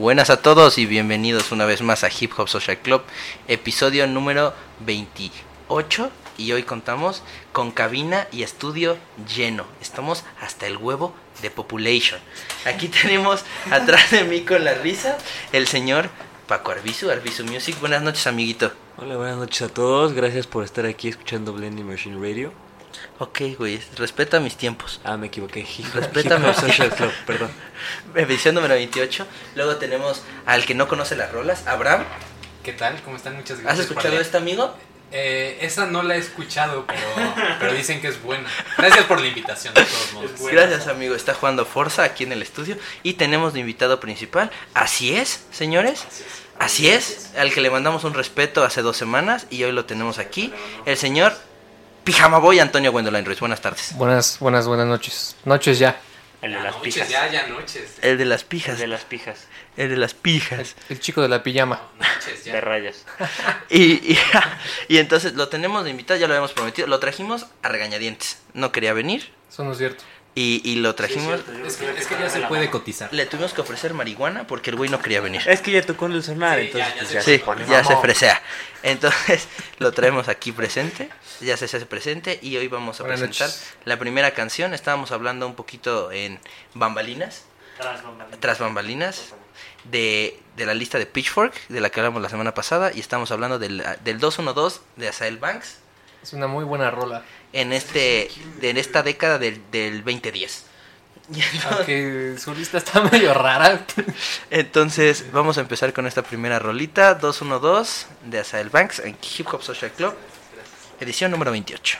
Buenas a todos y bienvenidos una vez más a Hip Hop Social Club, episodio número 28 y hoy contamos con cabina y estudio lleno. Estamos hasta el huevo de Population. Aquí tenemos atrás de mí con la risa el señor Paco Arbizu, Arbizu Music. Buenas noches, amiguito. Hola, buenas noches a todos. Gracias por estar aquí escuchando Blending Machine Radio. Ok, güey, respeta mis tiempos. Ah, me equivoqué. Respétame. Club, perdón. Edición número 28. Luego tenemos al que no conoce las rolas, Abraham. ¿Qué tal? ¿Cómo están? Muchas ¿Has gracias. escuchado por- este amigo? Eh, esa no la he escuchado, pero, pero dicen que es buena. Gracias por la invitación, de todos modos. Gracias, amigo. Está jugando Forza aquí en el estudio. Y tenemos de invitado principal. Así es, señores. Así es. Al que le mandamos un respeto hace dos semanas. Y hoy lo tenemos aquí. El señor Pijama Boy Antonio Gwendolyn Ruiz. Buenas tardes. Buenas, buenas, buenas noches. Noches ya. El de Ya las noches, pijas. ya, ya noches. El de las El pijas. de las pijas. El de las pijas. El chico de la pijama. Noches, De ya. rayas. Y, y, y entonces lo tenemos de invitado. Ya lo habíamos prometido. Lo trajimos a regañadientes. No quería venir. Eso no es cierto. Y, y lo trajimos. Es que, es que ya se puede cotizar. Le tuvimos que ofrecer marihuana porque el güey no quería venir. Es que ya tocó en el sonar, Sí, entonces ya- ya pues, se- ya Sí, se pone ya se mamón. fresea. Entonces lo traemos aquí presente, ya se hace presente y hoy vamos a Buenas presentar noches. la primera canción. Estábamos hablando un poquito en bambalinas, tras bambalinas, de, de la lista de Pitchfork, de la que hablamos la semana pasada, y estamos hablando del, del 212 de Asael Banks Es una muy buena rola. En, este, en esta década del, del 2010. Y entonces- Aunque su lista está medio rara. Entonces, vamos a empezar con esta primera rolita, 212 de Asael Banks en Hip Hop Social Club, edición número 28.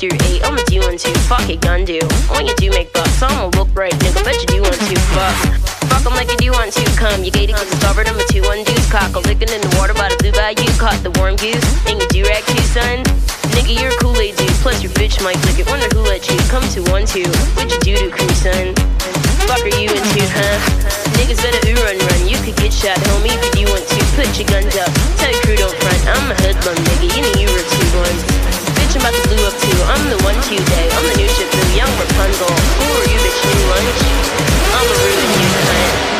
Your eight, I'ma do one two, fuck it, gun do. When you do make bucks, I'ma look right, nigga, bet you do want to, fuck. Fuck 'em like you do want to, come. You gated it's discovered I'm a two one deuce, cock. A licking in the water by the blue bayou, caught the warm goose, and you do rag too, son. Nigga, you're a Kool-Aid dude, plus your bitch might lick it. Wonder who let you come to one two. What you do to crew, son? Fuck are you into, huh? Niggas better ooh run run. You could get shot, homie, if you want to. Put your guns up. Tell your crew don't front. I'm a hoodlum, nigga. You know you were two ones. Bitch, I'm about to blue up too. I'm the one to day. I'm the new ship, the young Rapunzel. Who are you, bitch? New lunch? I'ma ruin you, cunt.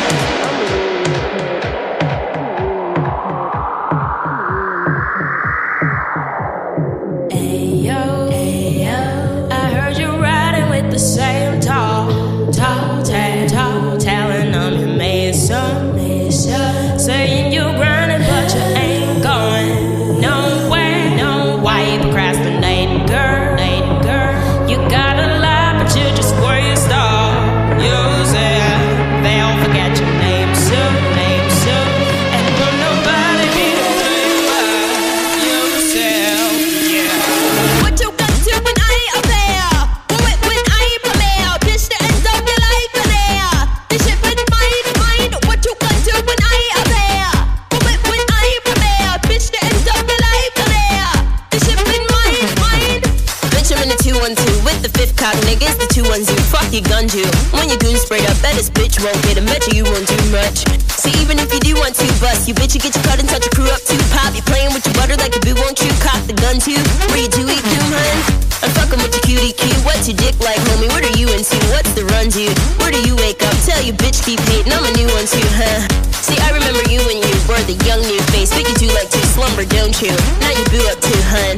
Your. When your goon sprayed up, bet this bitch won't get him. Bet you you won't do much. See, even if you do want to bust, you bitch, you get your cut and touch your crew up too. Pop, you playing with your butter like a boo, won't you cock the gun too? Where you do eat doom, hun? I'm fucking with your cutie cue. What's your dick like, homie? What are you into? What's the run, dude? Where do you wake up? Tell your bitch keep hating. I'm a new one too, huh? See, I remember you when you were the young new face. But you do like to slumber, don't you? Now you boo up too, hun.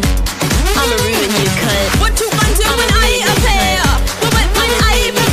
I'ma ruin you, cunt. What you gonna do when I appear? What you when I appear?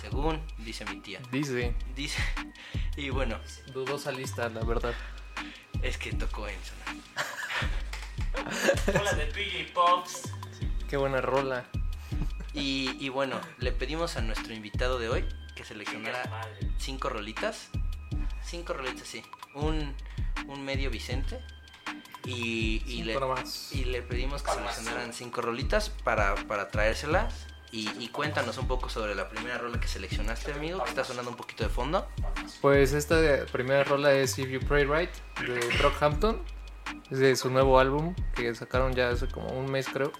Según dice mi tía. dice, Dice. Y bueno, dudosa lista, la verdad. es que tocó en sonar. Hola de PJ Pops. Qué buena rola. Y, y bueno, le pedimos a nuestro invitado de hoy que seleccionara cinco rolitas. Cinco rolitas, sí. Un, un medio Vicente. Y, y, le, y le pedimos que seleccionaran cinco rolitas para, para traérselas. Y, y cuéntanos un poco sobre la primera rola que seleccionaste, amigo, que está sonando un poquito de fondo. Pues esta primera rola es If You Pray Right de Brockhampton. Es de su nuevo álbum que sacaron ya hace como un mes creo.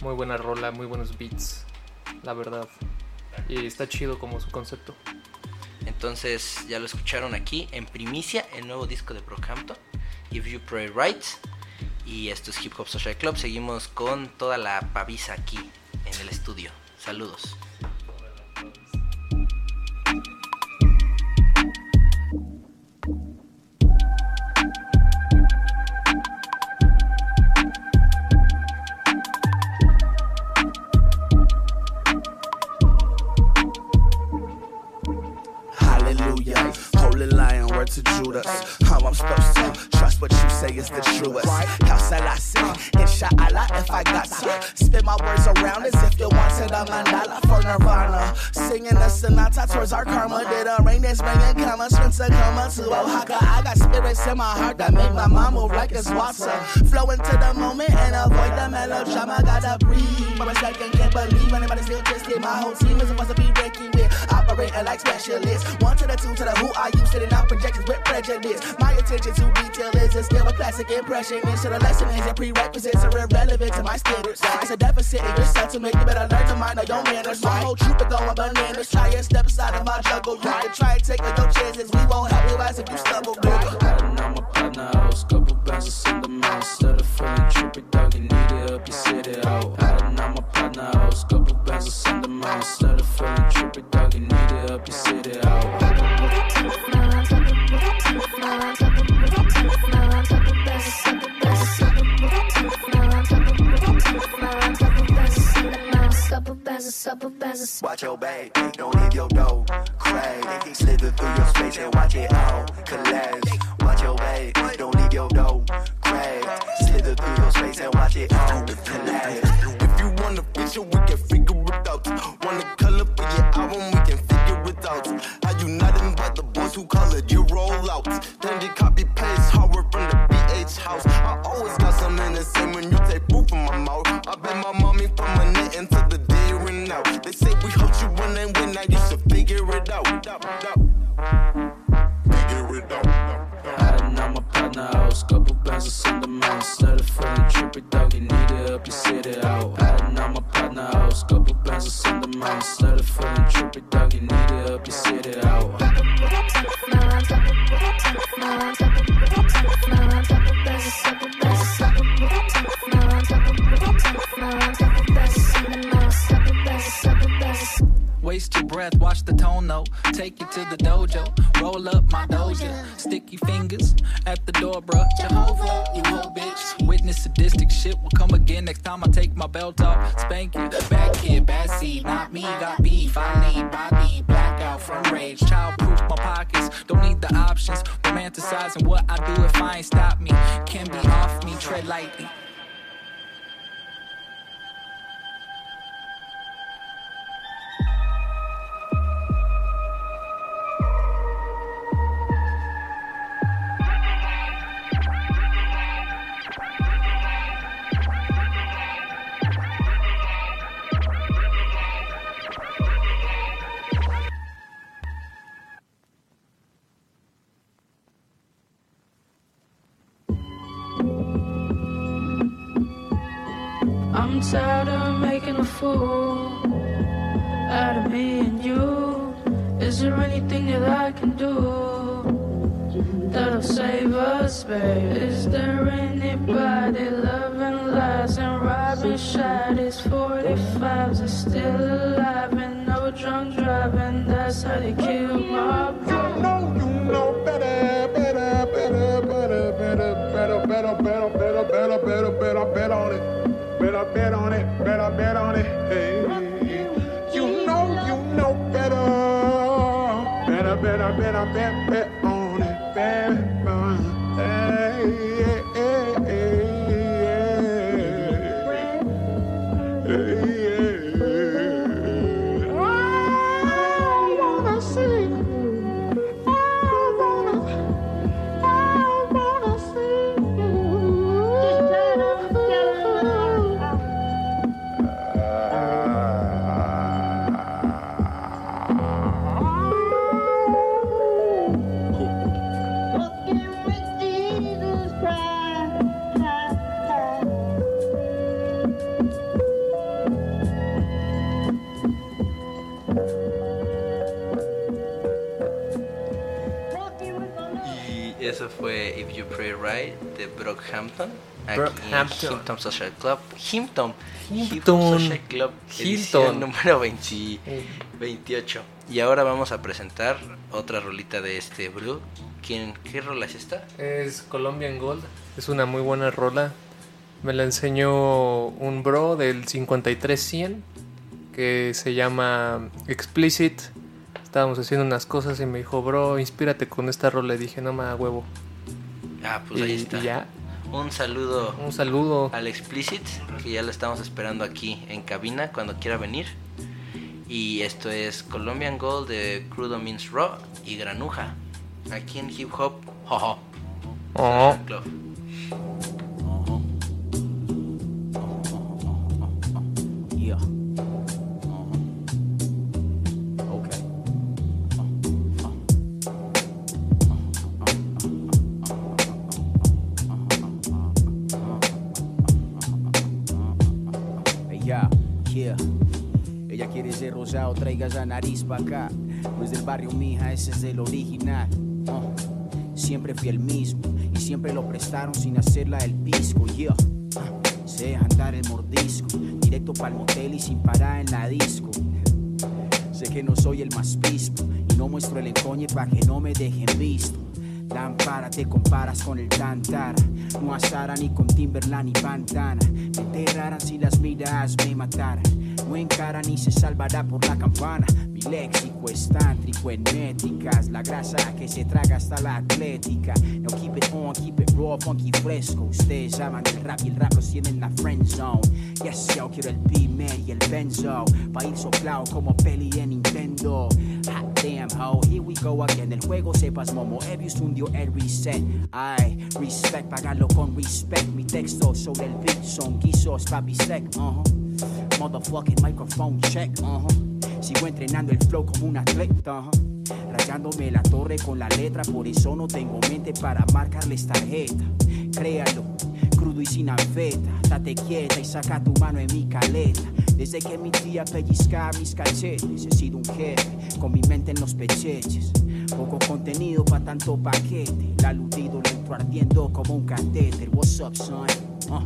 Muy buena rola, muy buenos beats, la verdad. Y está chido como su concepto. Entonces, ya lo escucharon aquí en primicia, el nuevo disco de Brockhampton, If You Pray Right. Y esto es Hip Hop Social Club. Seguimos con toda la pavisa aquí en el estudio. Saludos. To Judas. How I'm supposed to trust what you say is the truest. How shall I say? Inshallah, if I got to spin my words as if you wanted a mandala for Nirvana. Singing a sonata towards our karma. Did a rain that's bringing commas from Tacoma to Oaxaca. I got spirits in my heart that make my mom move like it's water. Flow into the moment and avoid the melodrama. Gotta breathe a second. Can't believe anybody still twisted. My whole team is supposed to be breaking with operating like specialists. One to the two to the who are you sitting out projections with prejudice. My attention to detail is a still a classic impression. And so the lesson is your prerequisites are irrelevant to my standards. It's a deficit in your sentiment. You better learn to mind your manners. My whole troop is going bananas. Try and step aside of my juggle. You can try and take your chances. We won't help you as if you stumble, nigga. On my partner couple bands of send them out. Instead of feeling trippy, dog, you need it up, you sit it out. On my partner house, couple bands of send them out. Instead of feeling trippy, dog, you need up, you sit it out. Watch your back, don't leave your door crack. Slither through your space and watch it all collapse. Watch your back, don't leave your door crack. Slither through your space and watch it all collapse. out there. En Hinton Social Club. Hinton. Hinton. Social Club. Número 20 28. Y ahora vamos a presentar otra rolita de este Brew. ¿Quién, ¿Qué rola es esta? Es Colombian Gold. Es una muy buena rola. Me la enseñó un bro del 53100 que se llama Explicit. Estábamos haciendo unas cosas y me dijo, bro, inspírate con esta rola. Y dije, no me da huevo. Ah, pues ahí está. y ya. Un saludo Un saludo. al Explicit, que ya lo estamos esperando aquí en cabina cuando quiera venir. Y esto es Colombian Gold de Crudo Means Raw y Granuja. Aquí en Hip Hop, jojo. Oh. Rosado, traiga esa nariz pa' acá. No es del barrio, mija, ese es del original. Uh, Siempre fui el mismo y siempre lo prestaron sin hacerla el pisco, yeah. Uh, Sé andar el mordisco, directo pa'l motel y sin parar en la disco. Sé que no soy el más pispo y no muestro el encoñe pa' que no me dejen visto. Lámpara, te comparas con el Tantara. No asara ni con Timberland ni Pantana. Me enterraran si las miradas me mataran. No encara ni se salvará por la campana. Mi léxico es tántrico en métricas. La grasa que se traga hasta la atlética. No keep it on, keep it raw, funky fresco. Ustedes aman el rap y el rap los tienen en la friend zone. Yes, yo quiero el B-Man y el Benzo. Pa' ir soplado como peli en Nintendo. Hot damn, ho, here we go again. El juego sepas, momo. Evius hundió el reset. Ay, respect, págalo con respect. Mi texto sobre el beat son guisos, papi sec. Uh-huh. Motherfucking microphone check. Uh-huh. Sigo entrenando el flow como un atleta. uh-huh. Rayándome la torre con la letra, por eso no tengo mente para marcarles tarjeta. Créalo, crudo y sin anfeta. Date quieta y saca tu mano en mi caleta. Desde que mi tía pellizca mis cachetes, he sido un jefe con mi mente en los pecheches. Poco contenido pa' tanto paquete. El aludido lento ardiendo como un catéter. What's up, son? Uh.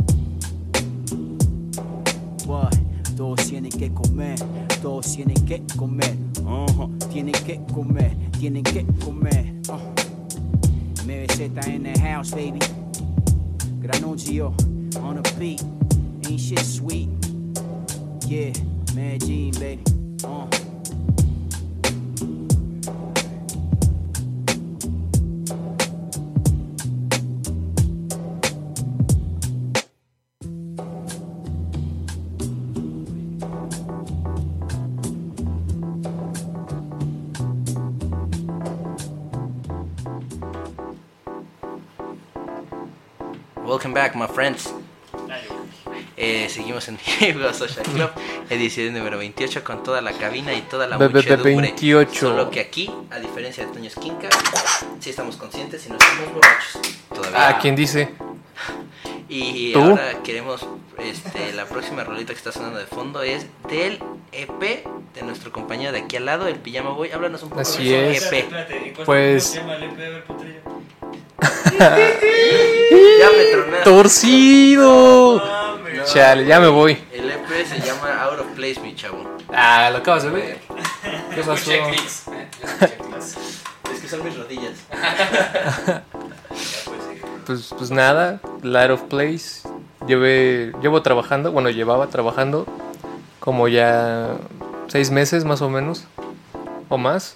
What? Todos tienen que comer, todos tienen que comer. Uh-huh. Tienen que comer, tienen que comer. Uh. MBZ in the house, baby. Granuncio on the beat. Ain't shit sweet. Yeah, Medellin, baby. Uh. Back, my friends. Eh, seguimos en Hop Social Club, edición número 28, con toda la cabina y toda la muchedumbre. 28. Solo que aquí, a diferencia de Toño Esquinca, sí estamos conscientes y no estamos borrachos. Todavía. Ah, ¿quién dice? Y ¿Tú? ahora queremos, este, la próxima rolita que está sonando de fondo es del EP de nuestro compañero de aquí al lado, el Pijama Boy. Háblanos un poco Así de es. EP. Pues Ya me tronaste. torcido. Chale, ya me voy. El EP se llama Out of Place, mi chavo. Ah, lo acabas de ver. ¿Qué pasó? Clics, ¿eh? Es que son mis rodillas. Pues, pues nada, Light of Place. Llevé, llevo trabajando, bueno, llevaba trabajando como ya seis meses más o menos. ¿O más?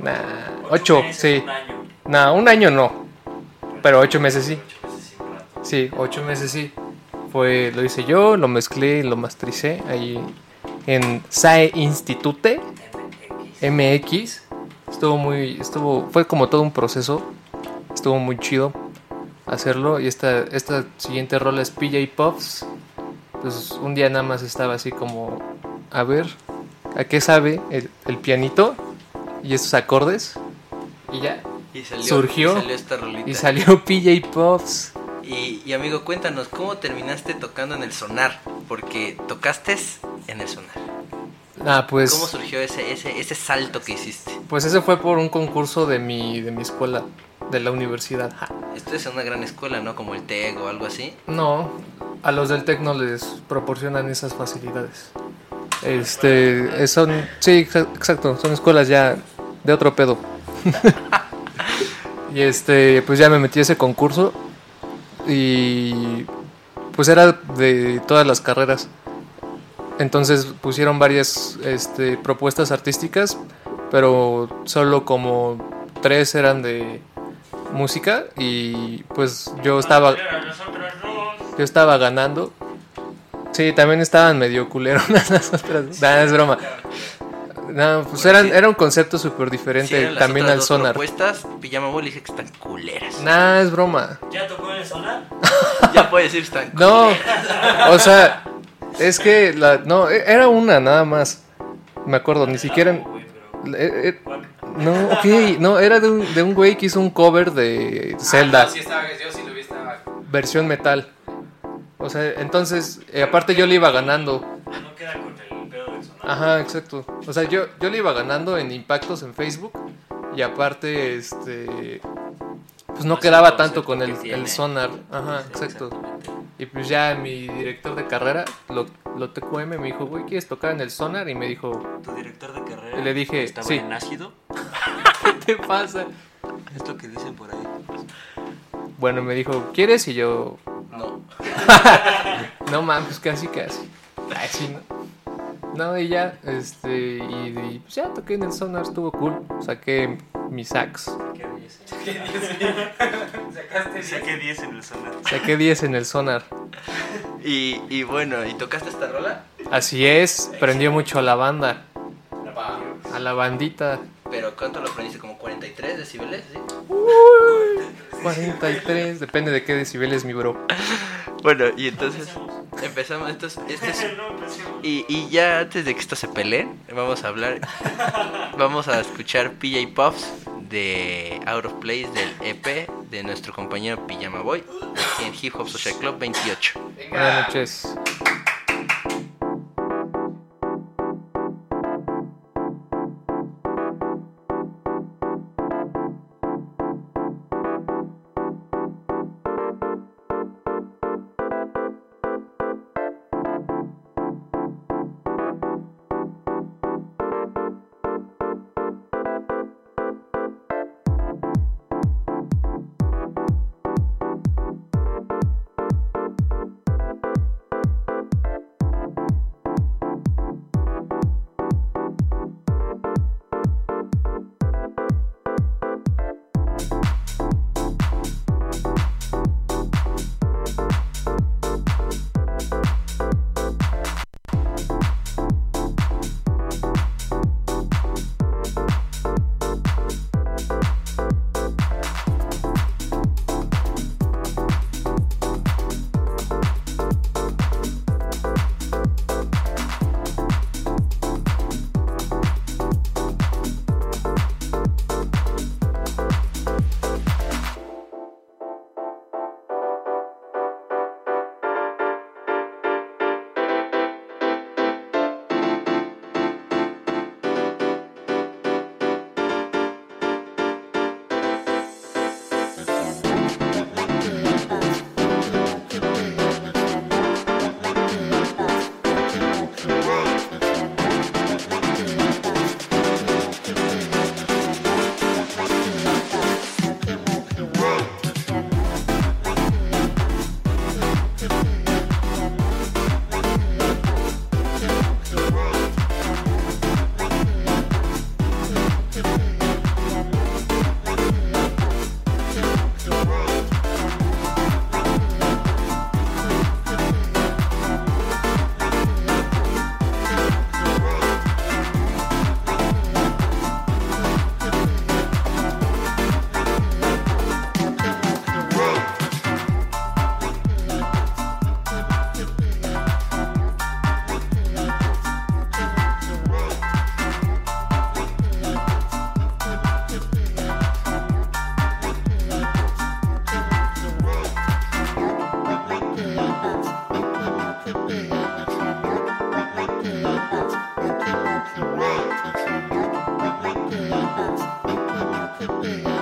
Nah, ocho, sí. Nah, un año no. Pero ocho meses sí. Sí, ocho meses sí. Fue, lo hice yo, lo mezclé, lo mastricé ahí en SAE Institute MX. Estuvo muy, estuvo, fue como todo un proceso. Estuvo muy chido hacerlo. Y esta, esta siguiente rola es PJ Puffs. Pues un día nada más estaba así como, a ver, ¿a qué sabe el, el pianito? Y estos acordes. Y ya. Y salió, Surgió y salió esta rolita. Y salió PJ Puffs. Y, y, amigo, cuéntanos, ¿cómo terminaste tocando en el sonar? Porque tocaste en el sonar. Ah, pues. ¿Cómo surgió ese, ese, ese salto que hiciste? Pues ese fue por un concurso de mi, de mi escuela, de la universidad. Ja. Esto es una gran escuela, ¿no? Como el TEC o algo así. No, a los del TEC no les proporcionan esas facilidades. Este, eh, son, sí, exa- exacto, son escuelas ya de otro pedo. y este, pues ya me metí a ese concurso y pues era de todas las carreras. Entonces pusieron varias este, propuestas artísticas, pero solo como tres eran de música y pues yo estaba yo estaba ganando. Sí, también estaban medio culeronas las otras. Nah, es broma. No, pues eran, era un concepto súper diferente también al sonar. propuestas, Pijama Boy le dije que están culeras. Nah, es broma. ¿Ya tocó en el sonar? ya puedes decir están No, culeras. o sea, es que la, no, e- era una nada más. Me acuerdo, ni siquiera. eh, eh, no, ok, no, era de un, de un güey que hizo un cover de Zelda, Ah, sí estaba, yo sí lo vi, estaba. versión metal. O sea, entonces, eh, aparte yo le iba ganando. Ajá, exacto. O sea, yo, yo le iba ganando en impactos en Facebook y aparte, este, pues no quedaba tanto con el, el sonar. Ajá, exacto. Y pues ya mi director de carrera, lo, lo TQM, me dijo, güey, ¿quieres tocar en el sonar? Y me dijo, ¿Tu director de carrera Y le dije, estaba sí. en ácido? ¿qué te pasa? Es lo que dicen por ahí. Bueno, me dijo, ¿quieres? Y yo, No. no mames, casi, casi. Ay, sí, ¿no? No, y ya, este, y, y, pues ya toqué en el sonar, estuvo cool. Saqué mi sax. Sacaste Saqué 10 en el sonar. Saqué 10 en el sonar. Y, y bueno, ¿y tocaste esta rola? Así es, prendió mucho a la banda, a la bandita. Pero ¿cuánto lo aprendiste? ¿Como 43 decibeles? ¿Sí? 43, depende de qué decibeles, mi bro. Bueno, y entonces empezamos. Esto es- esto es- y, y ya antes de que esto se peleen, vamos a hablar. Vamos a escuchar PJ Puffs de Out of Place del EP de nuestro compañero Pijama Boy en Hip Hop Social Club 28. Buenas noches. Yeah.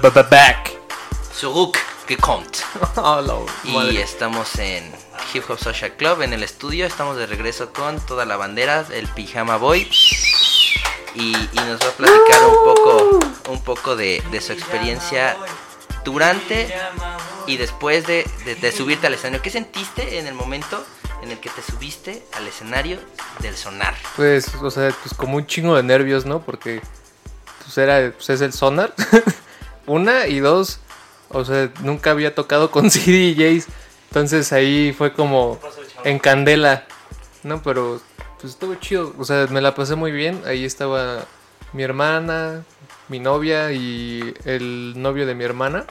Back. Zurück gekommt. Hola, Y madre. estamos en Hip Hop Social Club, en el estudio. Estamos de regreso con toda la bandera, el Pijama Boy. Y, y nos va a platicar un poco, un poco de, de su experiencia durante y después de, de- de subirte al escenario. ¿Qué sentiste en el momento en el que te subiste al escenario del sonar? Pues, o sea, pues como un chingo de nervios, ¿no? Porque pues era, pues es el sonar. Una y dos, o sea, nunca había tocado con CDJs. Entonces ahí fue como en candela, ¿no? Pero pues estuvo chido, o sea, me la pasé muy bien. Ahí estaba mi hermana, mi novia y el novio de mi hermana.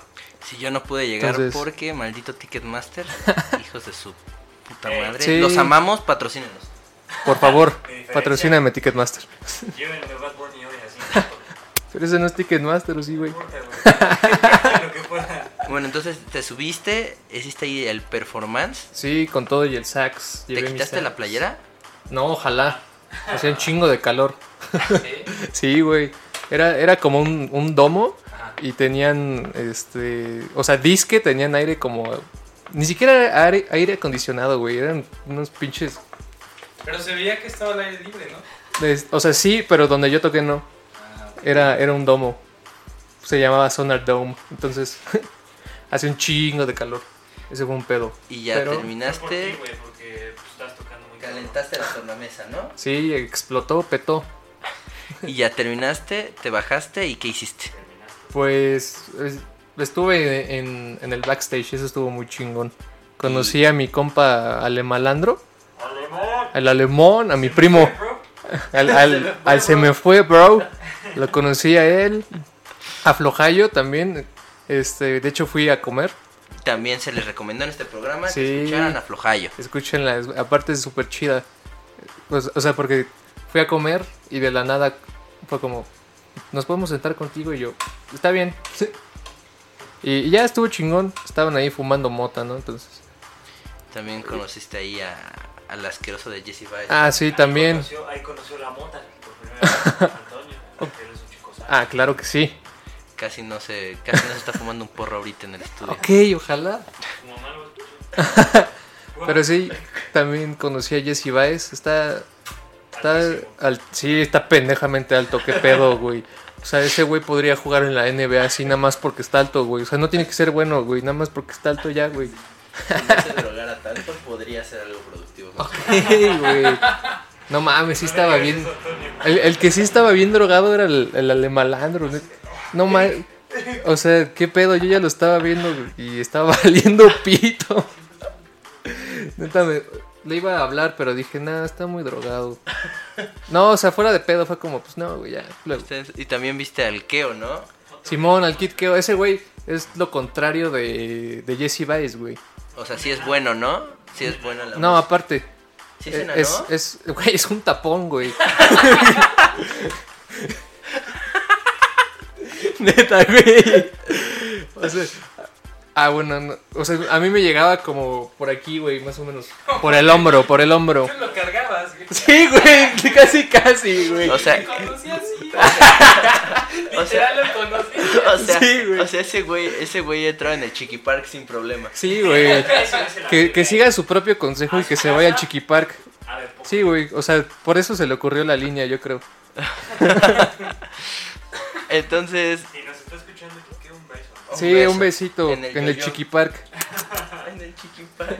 Si yo no pude llegar Entonces- porque maldito Ticketmaster, hijos de su puta madre. Sí. Los amamos, patrocínenos. Por favor, patrocíname Ticketmaster. Llévenme Bad Bunny. Pero ese no es Ticketmaster, ¿o sí, güey. Lo que pueda. Bueno, entonces te subiste, hiciste ahí el performance. Sí, con todo y el sax. ¿Te quitaste sax. la playera? No, ojalá. Hacía un chingo de calor. Sí, güey. Era, era como un, un domo y tenían, este, o sea, disque, tenían aire como... Ni siquiera era aire, aire acondicionado, güey. Eran unos pinches... Pero se veía que estaba al aire libre, ¿no? es- O sea, sí, pero donde yo toqué no. Era, era un domo. Se llamaba Sonar Dome. Entonces, hace un chingo de calor. Ese fue un pedo. Y ya Pero- terminaste, güey, porque pues, estás tocando muy calentaste la tornamesa, ¿no? Sí, explotó, petó. Y ya terminaste, te bajaste y ¿qué hiciste? Pues es- estuve en, en el backstage, eso estuvo muy chingón. Conocí a mi compa Alemalandro, al alemón, a mi primo, al, al, al se me fue, bro. Lo conocí a él, a Flojayo también. Este, de hecho fui a comer. También se les recomendó en este programa que Sí. escucharan a Flojayo. Escúchenla, es- aparte es súper chida. Pues, o sea, porque fui a comer y de la nada fue como, nos podemos sentar contigo y yo, está bien. Y, y ya estuvo chingón, estaban ahí fumando mota, ¿no? Entonces, También conociste ahí a, al asqueroso de Jesse Baez. ah, sí, también. Conoció- ahí conoció la mota por primera vez Antonio. Ah, claro que sí. Casi no se, casi no se está fumando un porro ahorita en el estudio. Ok, ojalá. Pero sí, también conocí a Jesse Baez. Está. Está. al- sí, está pendejamente alto. Qué pedo, güey. O sea, ese güey podría jugar en la NBA así nada más porque está alto, güey. O sea, no tiene que ser bueno, güey. Nada más porque está alto ya, güey. Si no se drogara tanto, podría ser algo productivo. Sí, güey. No mames, sí estaba bien. El, el que sí estaba bien drogado era el, el alemalandro. No mames. O sea, qué pedo, yo ya lo estaba viendo y estaba valiendo pito. Neta, me- le iba a hablar, pero dije, nada, está muy drogado. No, o sea, fuera de pedo fue como, pues no, güey, ya. luego. Y también viste al Keo, ¿no? Simón, al Kid Keo, ese güey es lo contrario de, de Jesse Baez, güey. O sea, sí es bueno, ¿no? Sí es bueno la No, música. aparte. ¿Sí es eh, es, es, güey, es un tapón, güey. Neta, güey. O sea, ah, bueno, no, o sea, a mí me llegaba como por aquí, güey, más o menos. Por el hombro, por el hombro. Tú lo cargabas, güey. Sí, güey, casi, casi, güey. O sea, Te conocí así. o sea, lo conocí. o sea, Sí, güey. o sea, ese güey, ese güey entraba en el Chiqui Park sin problema. Sí, güey. Que, que siga su propio consejo y que se vaya al Chiqui Park. Sí, güey, o sea, por eso se le ocurrió la línea, yo creo. Entonces, Si nos está escuchando, que quede un beso. Un Sí, beso un besito en en el. Chiqui Park. en el Chiqui Park.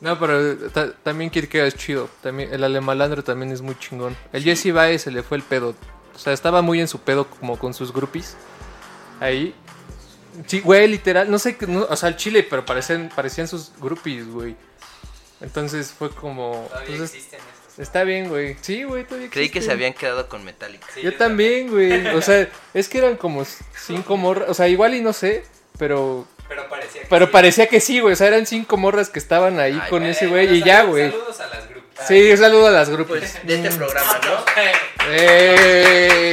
No, pero ta- también Kid Keo es chido. También, el alemalandro también es muy chingón. El Jesse Baez se le fue el pedo. O sea, estaba muy en su pedo como con sus groupies. Ahí. Sí, güey, literal. No sé, qué- no, o sea, el chile, pero parecían, parecían sus groupies, güey. Entonces fue como... Todavía pues, es- existen estos. está bien, güey. Sí, güey, todavía Creí que se habían quedado con Metallica. Sí, Yo también, güey. O sea, es que eran como cinco morras. O sea, igual y no sé, pero... Pero parecía que Pero sí. parecía que sí, güey. O sea, eran cinco morras que estaban ahí Ay, con ese güey y ya, güey. Saludos a las. Sí, un saludo a las grupos. Pues de este programa, ¿no? ¡Eh!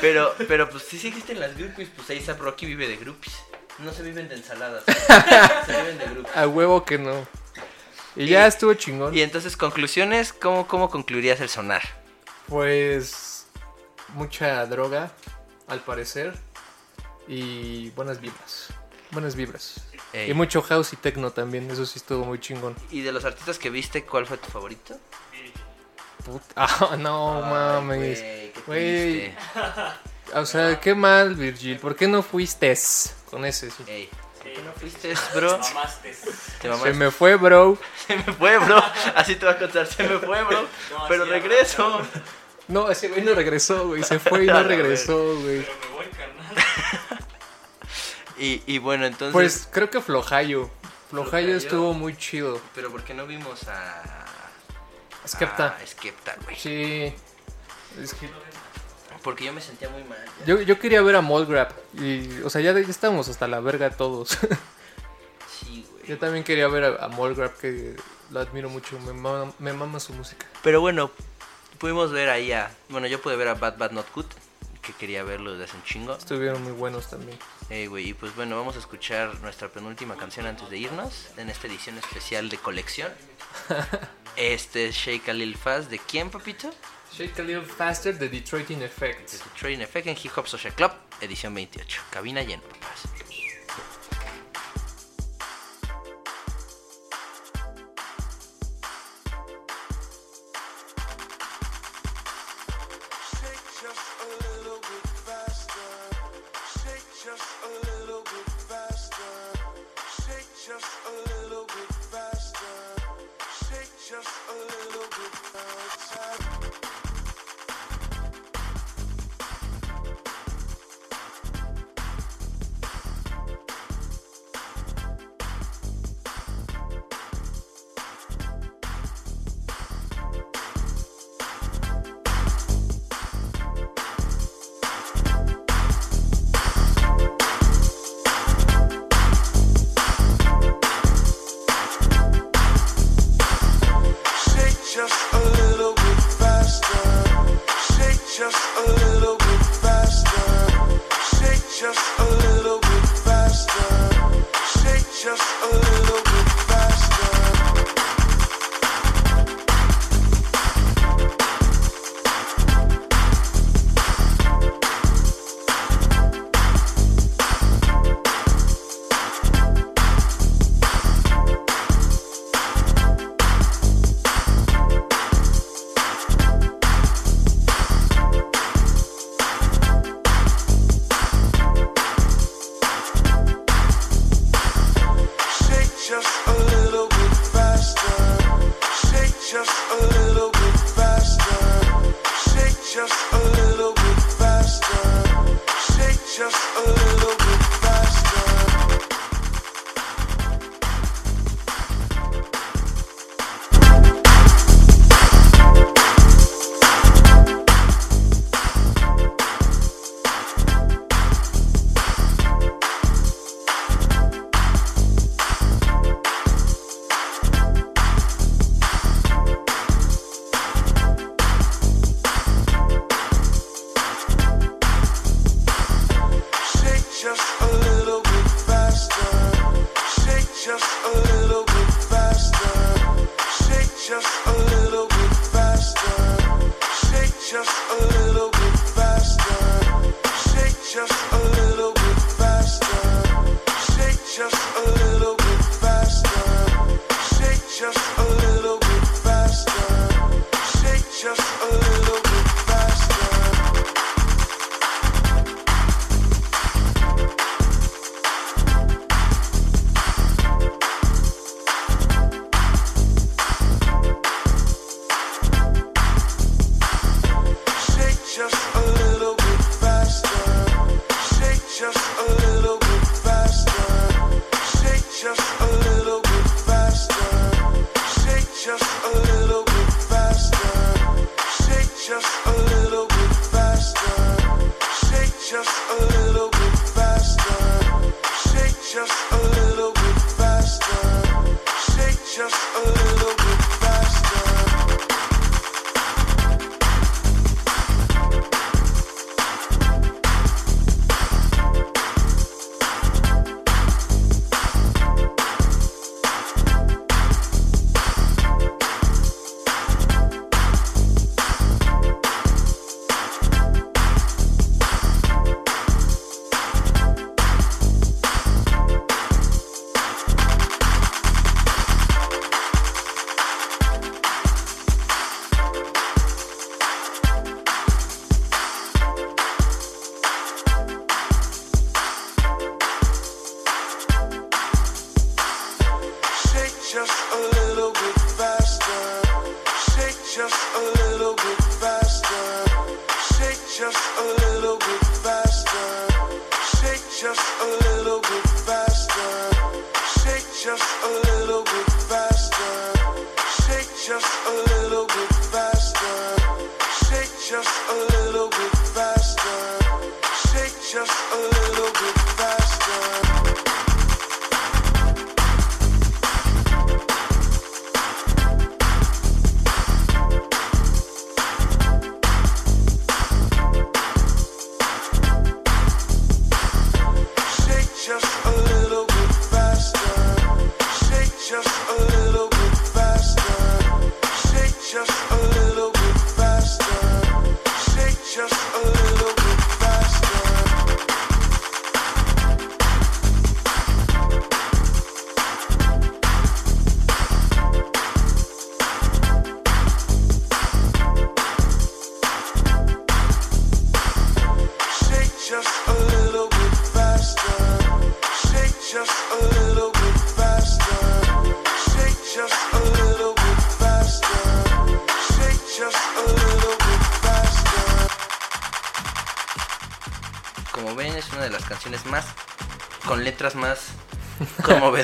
Pero, pero pues sí, sí existen las groupies, pues ahí Rocky vive de groupies. No se viven de ensaladas, se viven de groupies. A huevo que no. Y ya estuvo chingón. Y entonces, conclusiones, ¿cómo, cómo concluirías el sonar? Pues mucha droga, al parecer. Y buenas vibras. Buenas vibras. Ey. Y mucho house y techno también. Eso sí estuvo muy chingón. Y de los artistas que viste, ¿cuál fue tu favorito? Put- Ah, no Ay, mames. güey. O sea, qué mal, Virgil. ¿Por qué no fuiste con ese? sí? Ey, ¿por qué no fuiste, bro? Mamaste. Te mamaste. Se me fue, bro. Se me fue, bro. Así te va a contar, se me fue, bro. No, Pero sí, regreso. No, ese güey no regresó, güey. Se fue y no regresó, güey. Pero me voy, carnal. Y, y bueno, entonces. Pues creo que Flojayo. Flojayo estuvo muy chido. Pero ¿por qué no vimos a. Skepta. A Skepta, güey. Sí. Es que Porque yo me sentía muy mal. yo, yo quería ver a Molgrap. Y, o sea, ya, ya estábamos hasta la verga todos. Sí, güey. yo también quería ver a, a Molgrap, que lo admiro mucho. Me mama, me mama su música. Pero bueno, pudimos ver ahí a. Bueno, yo pude ver a Bad Bad Not Good. Que quería verlo desde hace un chingo. Estuvieron muy buenos también. Ey, güey, y pues bueno, vamos a escuchar nuestra penúltima canción antes de irnos. En esta edición especial de colección. Este es Shake a Little Fast. ¿De quién, papito? Shake a Little Faster de Detroit in Effect. De Train Effect en Hip Hop Social Club, edición 28. Cabina llena, papás.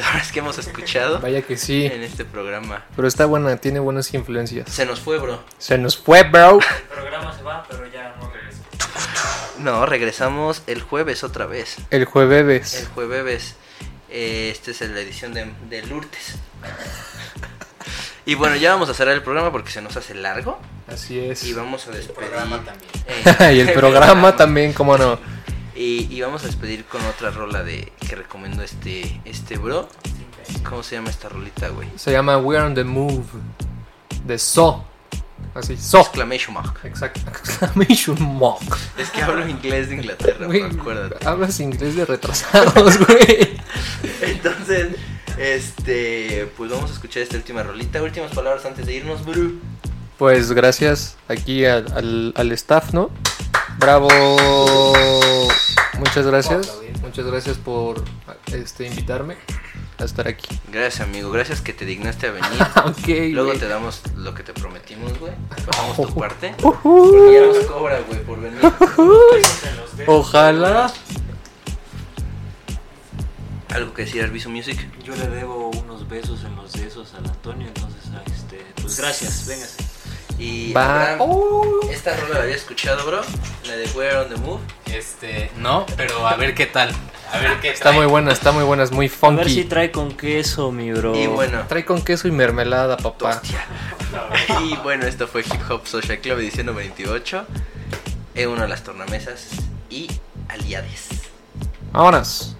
Conmovedoras que hemos escuchado Vaya que sí. en este programa. Pero está buena, tiene buenas influencias. Se nos fue, bro. Se nos fue, bro. El programa se va, pero ya no regresa. No, regresamos el jueves otra vez. El jueves. El jueves. eh, Este es la edición de, de Lourdes. Y bueno, ya vamos a cerrar el programa porque se nos hace largo. Así es. Y vamos a despedir. programa también. eh, y el programa también, cómo no. Y, y vamos a despedir con otra rola de que recomendó este, este bro. ¿Cómo se llama esta rolita, güey? Se llama We're on the Move. De So. Así, So. Exclamation mark. Exacto. Exclamation mark. Es que hablo inglés de Inglaterra, Güey, acuérdate. hablas inglés de retrasados, güey. Entonces, este, pues vamos a escuchar esta última rolita. Últimas palabras antes de irnos, bro. Pues gracias aquí al, al, al staff, ¿no? Bravo. Muchas gracias. Muchas gracias por este invitarme a estar aquí. Gracias, amigo. Gracias que te dignaste a venir. Ok, Luego güey. te damos lo que te prometimos, güey. Pasamos tu parte. Ujú. Porque ya nos cobra, güey, por venir. Ojalá. ¿Algo que decir, Arviso Music? Yo le debo unos besos en los besos al Antonio, entonces, este, pues gracias, véngase. Y Va. Abraham, esta rola la había escuchado, bro. La de We're on the Move. Este, no, pero a ver qué tal. A ver qué Está trae. muy buena, está muy buena, es muy A ver si funky. trae con queso, mi bro. Y bueno, Trae con queso y mermelada, papá. hostia. Y bueno, esto fue Hip Hop Social Club edición 98. En una de las tornamesas y aliades. Vámonos.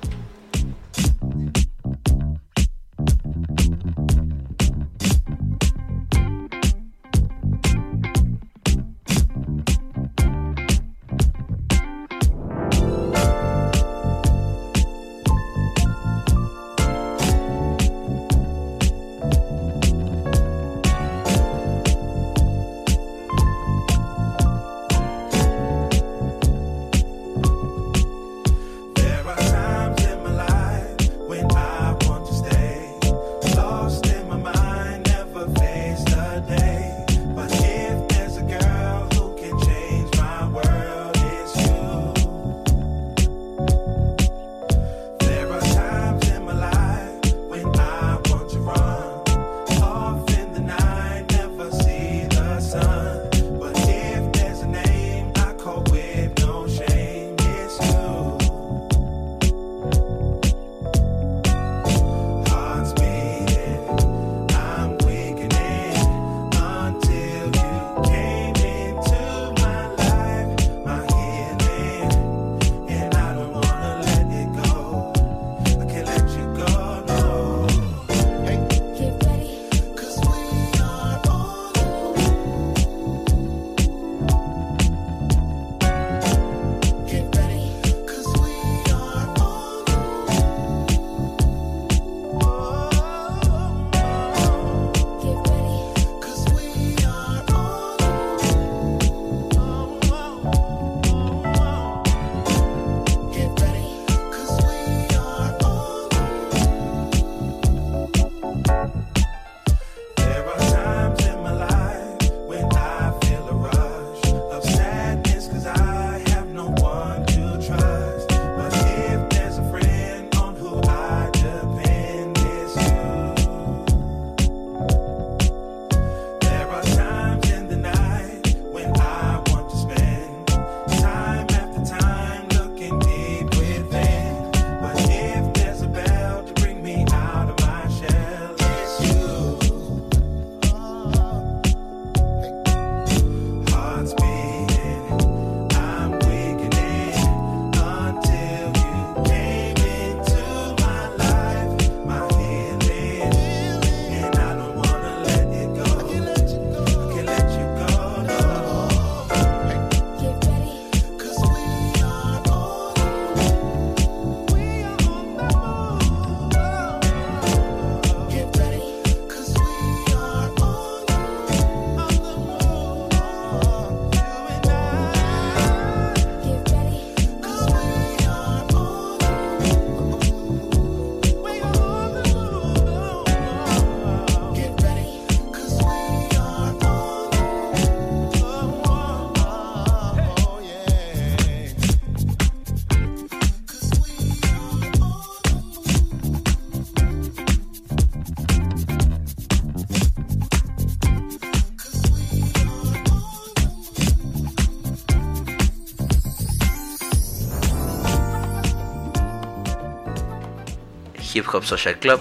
Hop Social Club,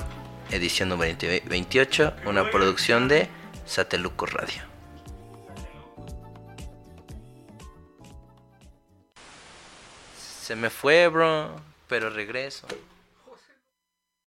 edición número 28, una producción de Sateluco Radio. Se me fue, bro, pero regreso.